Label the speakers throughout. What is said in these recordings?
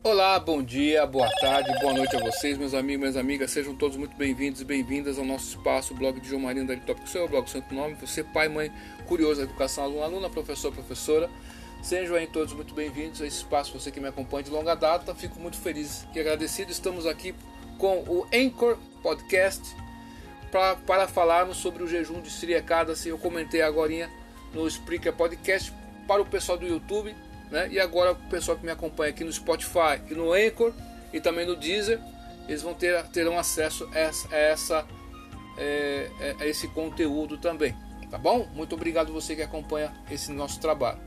Speaker 1: Olá, bom dia, boa tarde, boa noite a vocês, meus amigos, minhas amigas. Sejam todos muito bem-vindos e bem-vindas ao nosso espaço, o blog de João Marinho da Tópico Seu, blog Santo Nome. Você, pai, mãe, curioso educação, aluno, aluna, professor, professora. Sejam aí todos muito bem-vindos a esse espaço, você que me acompanha de longa data. Fico muito feliz e agradecido. Estamos aqui com o Anchor Podcast pra, para falarmos sobre o jejum de Siriacada-se. Eu comentei agora no Spreaker Podcast para o pessoal do YouTube né? E agora o pessoal que me acompanha aqui no Spotify e no Anchor e também no Deezer, eles vão ter terão acesso a essa, é, é, a esse conteúdo também. Tá bom? Muito obrigado você que acompanha esse nosso trabalho.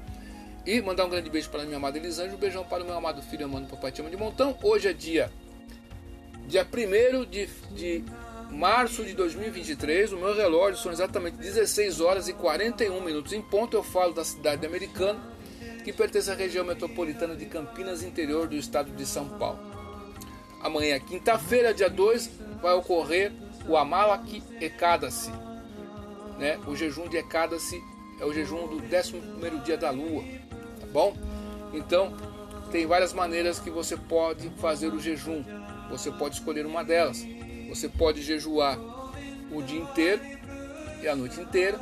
Speaker 1: E mandar um grande beijo para minha amada Elisângela, um beijão para o meu amado filho, amando papai Tima de Montão. Hoje é dia dia 1 de, de março de 2023. O meu relógio são exatamente 16 horas e 41 minutos em ponto. Eu falo da cidade americana que pertence à região metropolitana de Campinas, interior do estado de São Paulo. Amanhã, quinta-feira, dia 2, vai ocorrer o Amalak Ekadasi. Né? O jejum de Ekadasi é o jejum do 11 dia da lua, tá bom? Então, tem várias maneiras que você pode fazer o jejum. Você pode escolher uma delas. Você pode jejuar o dia inteiro e a noite inteira,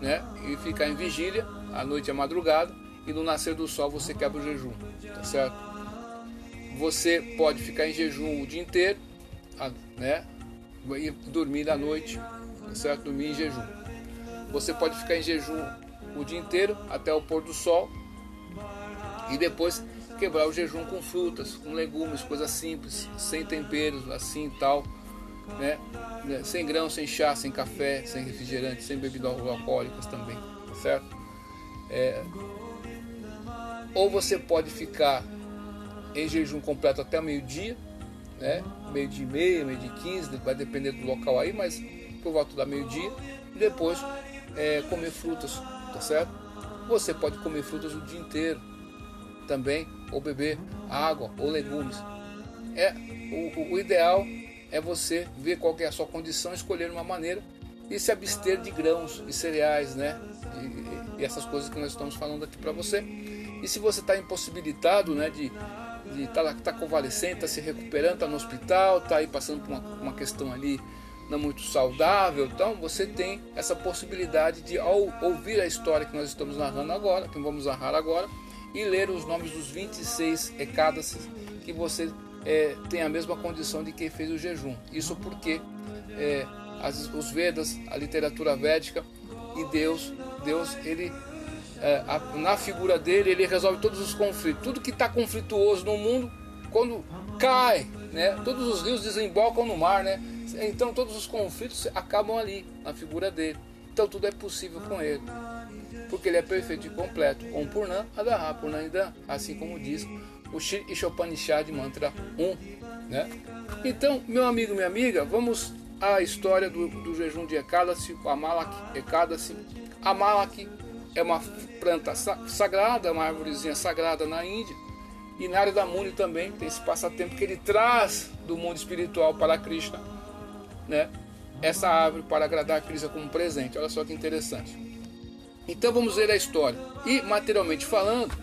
Speaker 1: né? E ficar em vigília, a noite e a madrugada e no nascer do sol você quebra o jejum, tá certo? Você pode ficar em jejum o dia inteiro, né? E dormir à noite, tá certo? Dormir em jejum. Você pode ficar em jejum o dia inteiro até o pôr do sol e depois quebrar o jejum com frutas, com legumes, coisas simples, sem temperos, assim e tal, né? Sem grão, sem chá, sem café, sem refrigerante, sem bebidas alcoólicas também, tá certo? É, ou você pode ficar em jejum completo até meio-dia, né? Meio dia e meia, meio dia e quinze, vai depender do local aí, mas por volta da meio-dia. E depois é, comer frutas, tá certo? Você pode comer frutas o dia inteiro também, ou beber água ou legumes. É, o, o ideal é você ver qual é a sua condição, escolher uma maneira e se abster de grãos e cereais, né? E, e essas coisas que nós estamos falando aqui para você. E se você está impossibilitado né, de estar tá, tá convalescente, está se recuperando, está no hospital, está aí passando por uma, uma questão ali não muito saudável, então você tem essa possibilidade de ao ouvir a história que nós estamos narrando agora, que vamos narrar agora, e ler os nomes dos 26 ecadas que você é, tem a mesma condição de quem fez o jejum. Isso porque é, as, os Vedas, a literatura védica e Deus, Deus ele é, a, na figura dele, ele resolve todos os conflitos. Tudo que está conflituoso no mundo, quando cai, né, todos os rios desembocam no mar, né? Então todos os conflitos acabam ali, na figura dele. Então tudo é possível com ele. Porque ele é perfeito e completo. Om Purnam Adaha Purnamidam, assim como diz o Shri Ishopanishad Mantra 1. Né? Então, meu amigo, minha amiga, vamos à história do, do jejum de Ekadasi, Amalak Ekadasi. Amalak é uma planta sagrada, uma árvorezinha sagrada na Índia. E da Muni também tem esse passatempo que ele traz do mundo espiritual para Krishna, né? Essa árvore para agradar a Krishna como presente. Olha só que interessante. Então vamos ver a história. E materialmente falando,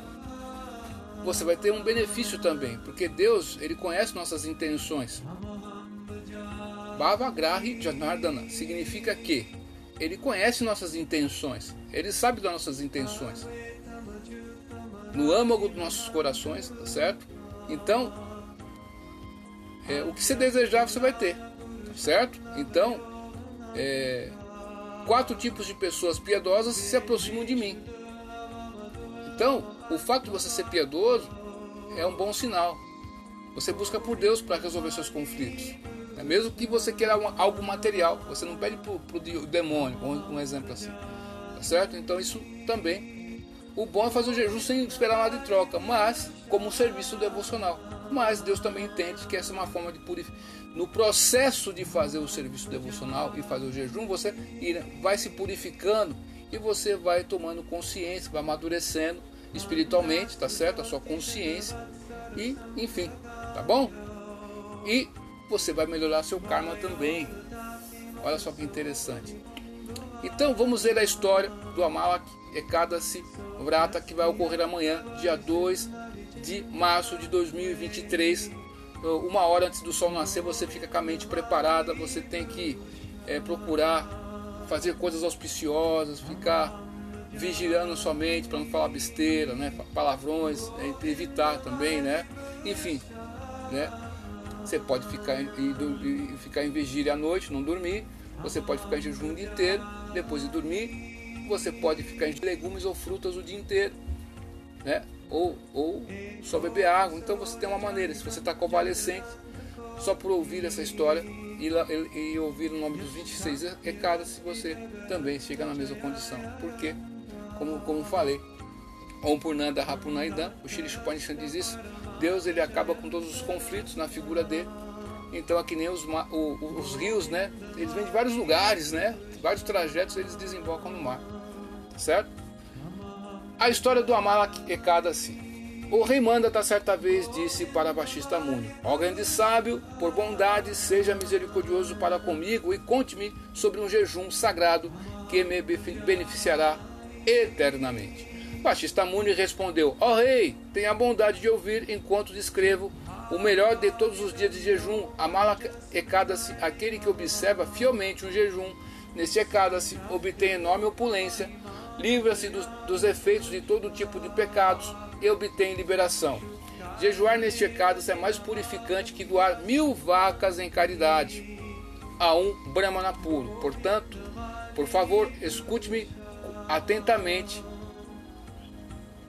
Speaker 1: você vai ter um benefício também, porque Deus, ele conhece nossas intenções. Bhavagrahi Janardana significa que ele conhece nossas intenções. Ele sabe das nossas intenções. No âmago dos nossos corações, tá certo? Então, é, o que você desejar você vai ter, tá certo? Então, é, quatro tipos de pessoas piedosas se aproximam de mim. Então, o fato de você ser piedoso é um bom sinal. Você busca por Deus para resolver seus conflitos. É mesmo que você queira algo material, você não pede para o demônio, um, um exemplo assim. Tá certo? Então isso também. O bom é fazer o jejum sem esperar nada em troca, mas como um serviço devocional. Mas Deus também entende que essa é uma forma de purificar. No processo de fazer o serviço devocional e fazer o jejum, você vai se purificando e você vai tomando consciência, vai amadurecendo espiritualmente, tá certo? A sua consciência e, enfim, tá bom? E você vai melhorar seu karma também. Olha só que interessante. Então vamos ver a história do Amalak Ekadasi Vrata que vai ocorrer amanhã, dia 2 de março de 2023. Uma hora antes do sol nascer, você fica com a mente preparada. Você tem que é, procurar fazer coisas auspiciosas, ficar vigiando sua mente para não falar besteira, né? palavrões, é, evitar também, né? Enfim, né? Você pode ficar em, ficar em vigília à noite, não dormir. Você pode ficar em jejum o dia inteiro, depois de dormir. Você pode ficar em legumes ou frutas o dia inteiro, né? Ou, ou só beber água. Então você tem uma maneira. Se você está convalescente, só por ouvir essa história e, e, e ouvir o nome dos 26 recados, se você também chega na mesma condição. Porque, como, como falei, Om Purnanda Rapunaidan, o Shri Chupanishan diz isso, Deus ele acaba com todos os conflitos na figura dele. Então aqui nem os, o, os rios, né? Eles vêm de vários lugares, né? Vários trajetos eles desembocam no mar. Certo? A história do Amalak é assim. O rei Mandata certa vez disse para Baixista Muni: Ó grande sábio, por bondade, seja misericordioso para comigo e conte-me sobre um jejum sagrado que me beneficiará eternamente. Baixista Muni respondeu: Ó oh, rei, tenha a bondade de ouvir enquanto descrevo o melhor de todos os dias de jejum. Amala Ekadasi, aquele que observa fielmente um jejum. Nesse Ekadasi obtém enorme opulência, livra-se dos, dos, efeitos de todo tipo de pecados e obtém liberação. Jejuar neste Ekadasi é mais purificante que doar mil vacas em caridade a um Brahmana puro. Portanto, por favor, escute-me atentamente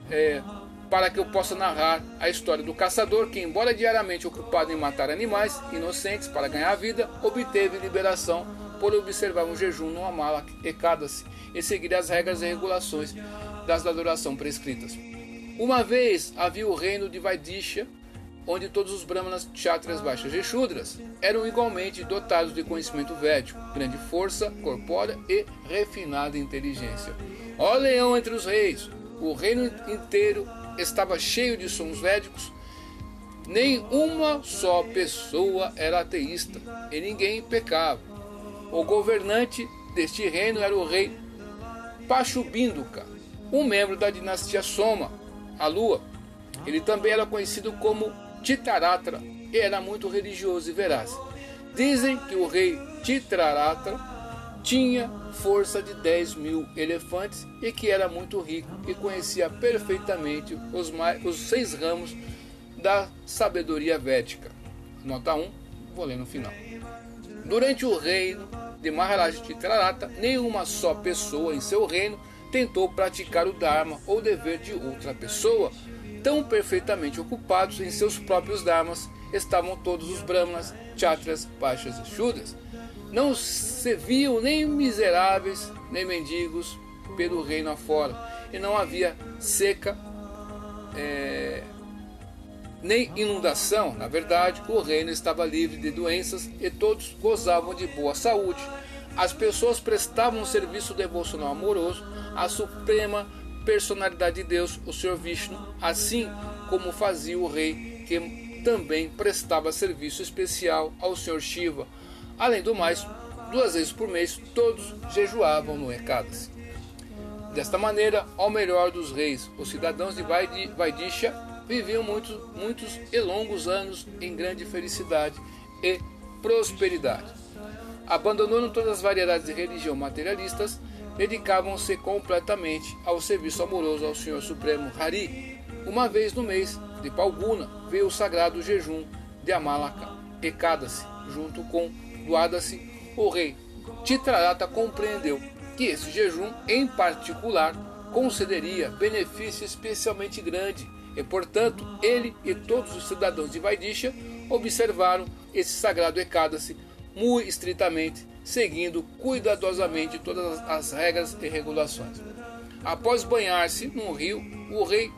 Speaker 1: é, para que eu possa narrar a história do caçador que, embora diariamente ocupado em matar animais inocentes para ganhar a vida, obteve liberação por observar um jejum no Amala Ekadasi e seguir as regras e regulações das da adoração prescritas. Uma vez havia o reino de Vaidisha, onde todos os brahmanas, kshatriyas, baixas e shudras eram igualmente dotados de conhecimento védico, grande força corpórea e refinada inteligência. Ó leão entre os reis, o reino inteiro estava cheio de sons védicos. Nem uma só pessoa era ateísta e ninguém pecava. O governante deste reino era o rei Pachubinduka, um membro da dinastia Soma, a lua. Ele também era conhecido como Titaratra e era muito religioso e veraz. Dizem que o rei Titaratra tinha força de 10 mil elefantes e que era muito rico e conhecia perfeitamente os, mais, os seis ramos da sabedoria védica. Nota 1, vou ler no final. Durante o reino de Maharaj Chitrarata, nenhuma só pessoa em seu reino tentou praticar o Dharma ou dever de outra pessoa. Tão perfeitamente ocupados em seus próprios Dharmas estavam todos os Brahmanas, Chatras, Pachas e Shudras não se viam nem miseráveis, nem mendigos pelo reino afora. E não havia seca, é, nem inundação. Na verdade, o reino estava livre de doenças e todos gozavam de boa saúde. As pessoas prestavam um serviço devocional amoroso à suprema personalidade de Deus, o Senhor Vishnu, assim como fazia o rei, que também prestava serviço especial ao Senhor Shiva, Além do mais, duas vezes por mês todos jejuavam no Ekadasi. Desta maneira, ao melhor dos reis, os cidadãos de Vaidisha viviam muitos, muitos e longos anos em grande felicidade e prosperidade. Abandonando todas as variedades de religião materialistas, dedicavam-se completamente ao serviço amoroso ao Senhor Supremo Hari. Uma vez no mês de Palguna veio o sagrado jejum de Amalaka Ekadasi, junto com Guarda-se, o rei Titrarata compreendeu que esse jejum, em particular, concederia benefício especialmente grande e, portanto, ele e todos os cidadãos de Vaidisha observaram esse sagrado Ekadasi muito estritamente, seguindo cuidadosamente todas as regras e regulações. Após banhar-se num rio, o rei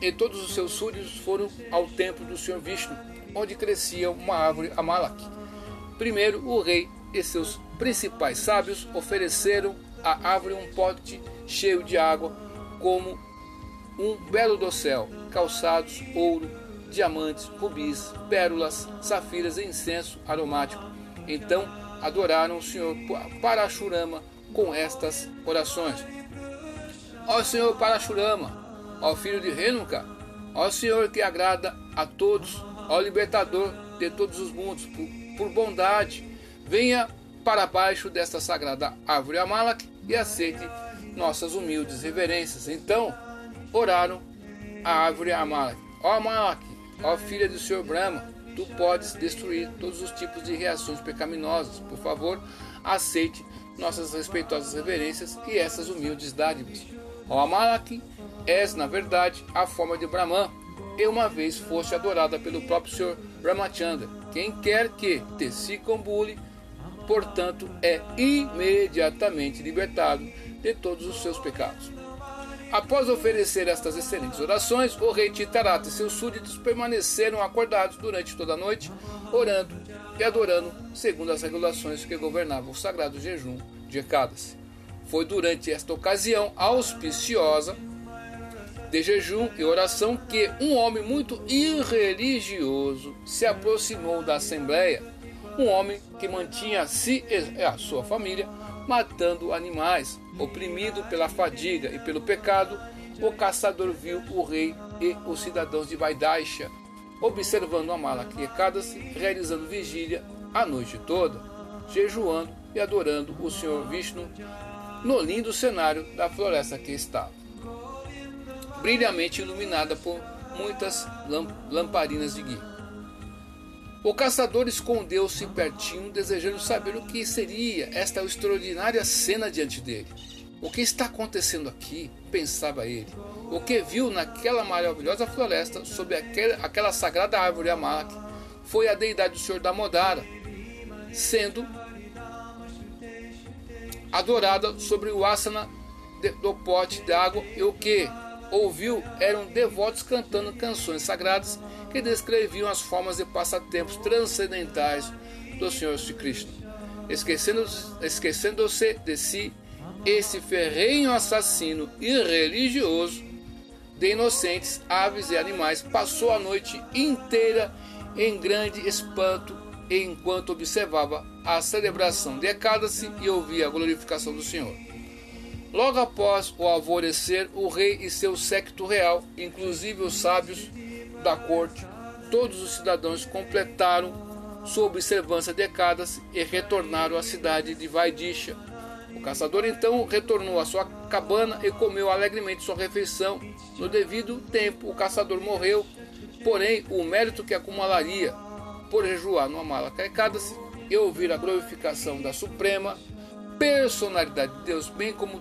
Speaker 1: e todos os seus súditos foram ao templo do Senhor Vishnu, onde crescia uma árvore Amalak Primeiro, o rei e seus principais sábios ofereceram à árvore um pote cheio de água, como um belo dossel, calçados, ouro, diamantes, rubis, pérolas, safiras e incenso aromático. Então adoraram o Senhor Parashurama com estas orações. Ó Senhor Parashurama, ó filho de Renuka, Ó Senhor que agrada a todos, ó libertador de todos os mundos, por, bondade, venha para baixo desta sagrada árvore Amalek e aceite nossas humildes reverências. Então oraram a árvore Amalek. Ó Amalek, ó filha do Senhor Brahma, tu podes destruir todos os tipos de reações pecaminosas. Por favor, aceite nossas respeitosas reverências e essas humildes dádivas. Ó Amalek, és na verdade a forma de Brahman, e uma vez foste adorada pelo próprio Senhor Ramachandra. Quem quer que te circunbule, portanto, é imediatamente libertado de todos os seus pecados. Após oferecer estas excelentes orações, o rei Titarata e seus súditos permaneceram acordados durante toda a noite, orando e adorando segundo as regulações que governavam o sagrado jejum de Ekadas. Foi durante esta ocasião auspiciosa de jejum e oração que um homem muito irreligioso se aproximou da assembleia, um homem que mantinha a si e a sua família matando animais, oprimido pela fadiga e pelo pecado, o caçador viu o rei e os cidadãos de Vaidaisha observando a Malaquiecada-se, realizando vigília a noite toda, jejuando e adorando o Senhor Vishnu no lindo cenário da floresta que estava, brilhamente iluminada por muitas lamparinas de guia. O caçador escondeu-se pertinho, desejando saber o que seria esta extraordinária cena diante dele. O que está acontecendo aqui? pensava ele. O que viu naquela maravilhosa floresta, sob aquela, aquela sagrada árvore Amalak, foi a deidade do Senhor da Modara, sendo adorada sobre o asana do pote d'água e o que ouviu eram devotos cantando canções sagradas que descreviam as formas e passatempos transcendentais do Senhor Sri Krishna. Esquecendo-se esquecendo de si, esse ferrenho assassino irreligioso de inocentes, aves e animais passou a noite inteira em grande espanto enquanto observava a celebração de Ekadasi e ouvia a glorificação do Senhor. Logo após o alvorecer, o rei e seu séquito real, inclusive os sábios, da corte, todos os cidadãos completaram sua observância de décadas e retornaram à cidade de Vaidisha. O caçador então retornou à sua cabana e comeu alegremente sua refeição. No devido tempo, o caçador morreu, porém, o mérito que acumularia por jejuar no Amalacaicadas e ouvir a glorificação da Suprema Personalidade de Deus, bem como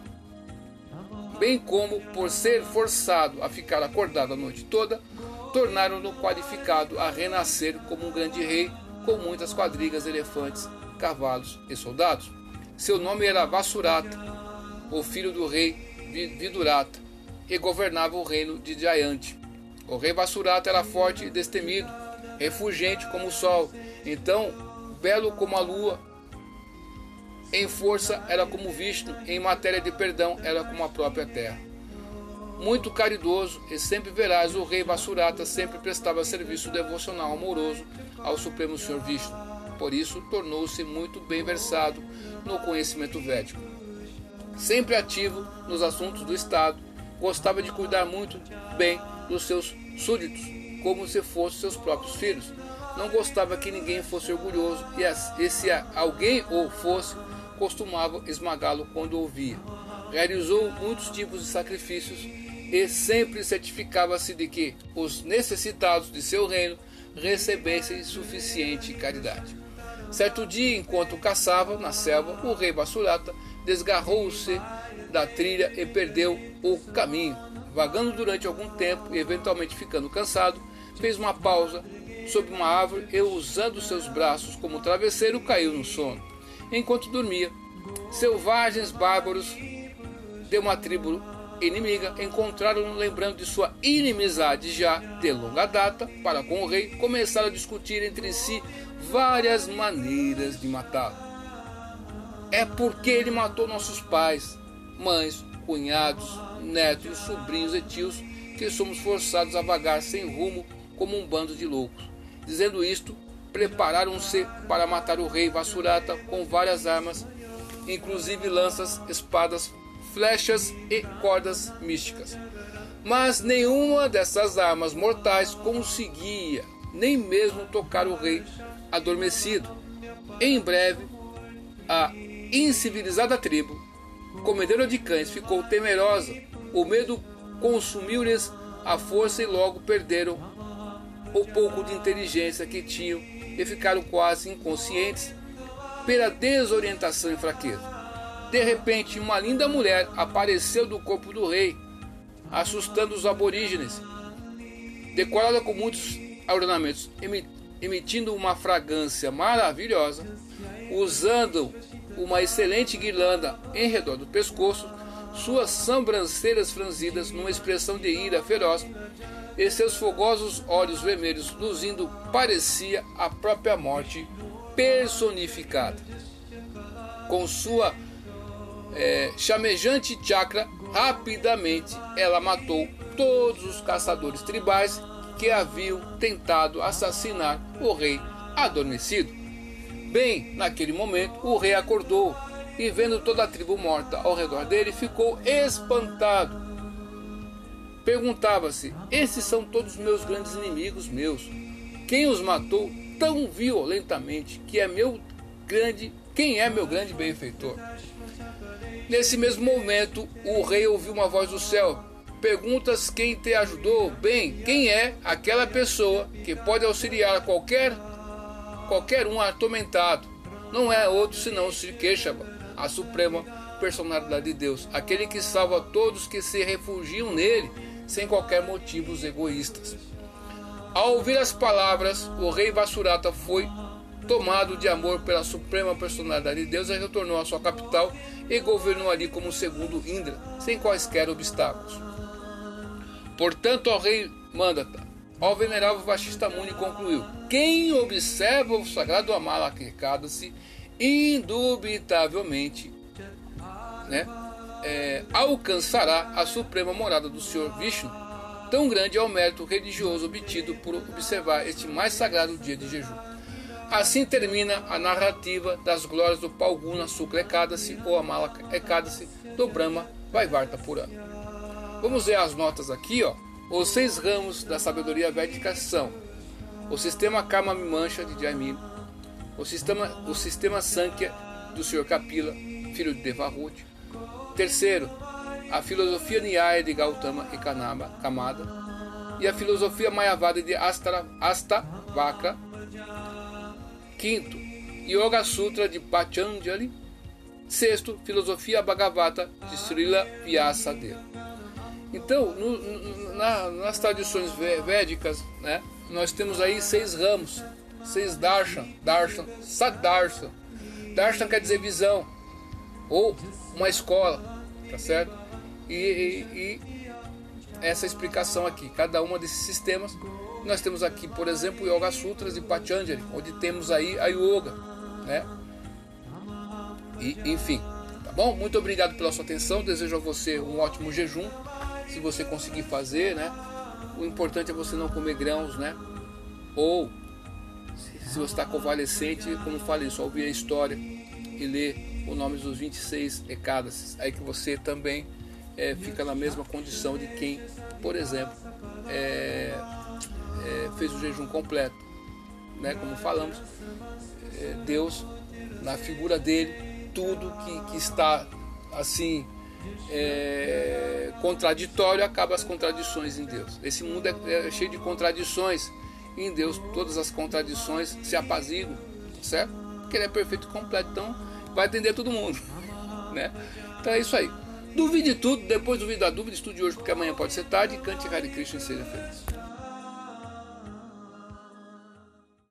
Speaker 1: bem como por ser forçado a ficar acordado a noite toda, tornaram-no qualificado a renascer como um grande rei com muitas quadrigas, elefantes, cavalos e soldados. Seu nome era Vassurata, o filho do rei Vidurata, e governava o reino de Jayante. O rei Vassurata era forte e destemido, refugente como o sol, então belo como a lua. Em força era como Vishnu, em matéria de perdão era como a própria terra muito caridoso e sempre veraz, o rei Vassurata sempre prestava serviço devocional amoroso ao Supremo Senhor Vishnu. Por isso, tornou-se muito bem versado no conhecimento védico. Sempre ativo nos assuntos do Estado, gostava de cuidar muito bem dos seus súditos, como se fossem seus próprios filhos. Não gostava que ninguém fosse orgulhoso e, se alguém ou fosse, costumava esmagá-lo quando ouvia. Realizou muitos tipos de sacrifícios e sempre certificava-se de que os necessitados de seu reino recebessem suficiente caridade. Certo dia, enquanto caçava na selva, o rei Basurata desgarrou-se da trilha e perdeu o caminho. Vagando durante algum tempo e eventualmente ficando cansado, fez uma pausa sob uma árvore e, usando seus braços como travesseiro, caiu no sono. Enquanto dormia, selvagens bárbaros de uma tribo inimiga encontraram-no lembrando de sua inimizade já de longa data para com o rei, começaram a discutir entre si várias maneiras de matá-lo. É porque ele matou nossos pais, mães, cunhados, netos, sobrinhos e tios que somos forçados a vagar sem rumo como um bando de loucos. Dizendo isto, prepararam-se para matar o rei Vassurata com várias armas, inclusive lanças, espadas, flechas e cordas místicas. Mas nenhuma dessas armas mortais conseguia nem mesmo tocar o rei adormecido. Em breve, a incivilizada tribo, comedora de cães, ficou temerosa. O medo consumiu-lhes a força e logo perderam o pouco de inteligência que tinham e ficaram quase inconscientes pela desorientação e fraqueza. De repente, uma linda mulher apareceu do corpo do rei, assustando os aborígenes. Decorada com muitos ornamentos, emitindo uma fragrância maravilhosa, usando uma excelente guirlanda em redor do pescoço, suas sobrancelhas franzidas numa expressão de ira feroz, e seus fogosos olhos vermelhos luzindo parecia a própria morte personificada. Com sua é, chamejante chakra, rapidamente ela matou todos os caçadores tribais que haviam tentado assassinar o rei adormecido. Bem, naquele momento, o rei acordou e, vendo toda a tribo morta ao redor dele, ficou espantado. Perguntava-se: Esses são todos meus grandes inimigos meus. Quem os matou tão violentamente que é meu grande, quem é meu grande benfeitor? Nesse mesmo momento, o rei ouviu uma voz do céu. Perguntas quem te ajudou? Bem, quem é aquela pessoa que pode auxiliar qualquer qualquer um atormentado? Não é outro senão o Sri Keshava, a suprema personalidade de Deus, aquele que salva todos que se refugiam nele sem qualquer motivos egoístas. Ao ouvir as palavras, o rei Vasurata foi tomado de amor pela suprema personalidade de Deus, e retornou à sua capital e governou ali como segundo Indra, sem quaisquer obstáculos. Portanto, ao rei Mandata, ao venerável Vashista Muni concluiu: Quem observa o sagrado Amalakirkada-se, indubitavelmente, né, é, alcançará a suprema morada do Senhor Vishnu. Tão grande é o mérito religioso obtido por observar este mais sagrado dia de jejum. Assim termina a narrativa das glórias do Palguna Sukla Ekadasi ou Amalaka Ekadasi do Brahma Vaivarta Purana. Vamos ver as notas aqui, ó. Os seis ramos da sabedoria védica são o sistema Karma Mimancha de Jaimini, o sistema, o sistema Sankhya do Sr. Kapila, filho de Devahuti. Terceiro, a filosofia Nyaya de Gautama e Kanama, Kamada. E a filosofia Mayavada de Asta, Astavakra Quinto, Yoga Sutra de Patanjali. Sexto, Filosofia Bhagavata de Srila Vyasadeva. Então, no, no, na, nas tradições védicas, né, nós temos aí seis ramos, seis darshan, darshan, saddarshan. Darshan quer dizer visão, ou uma escola, tá certo? E, e, e essa explicação aqui, cada uma desses sistemas nós temos aqui, por exemplo, Yoga Sutras de Patanjali, onde temos aí a yoga, né? E, enfim, tá bom? Muito obrigado pela sua atenção. Desejo a você um ótimo jejum, se você conseguir fazer, né? O importante é você não comer grãos, né? Ou se você está convalescente, como falei, só ouvir a história e ler o nome dos 26 ecadas, aí que você também é, fica na mesma condição de quem, por exemplo, é, é, fez o jejum completo. Né? Como falamos, é, Deus, na figura dele, tudo que, que está assim é, contraditório acaba as contradições em Deus. Esse mundo é, é cheio de contradições. E em Deus todas as contradições se apaziguam, certo? Porque ele é perfeito e completo, então vai atender todo mundo, né? Então é isso aí. Duvide tudo, depois duvide da dúvida, estude hoje porque amanhã pode ser tarde. Cante Hare Krishna e seja feliz.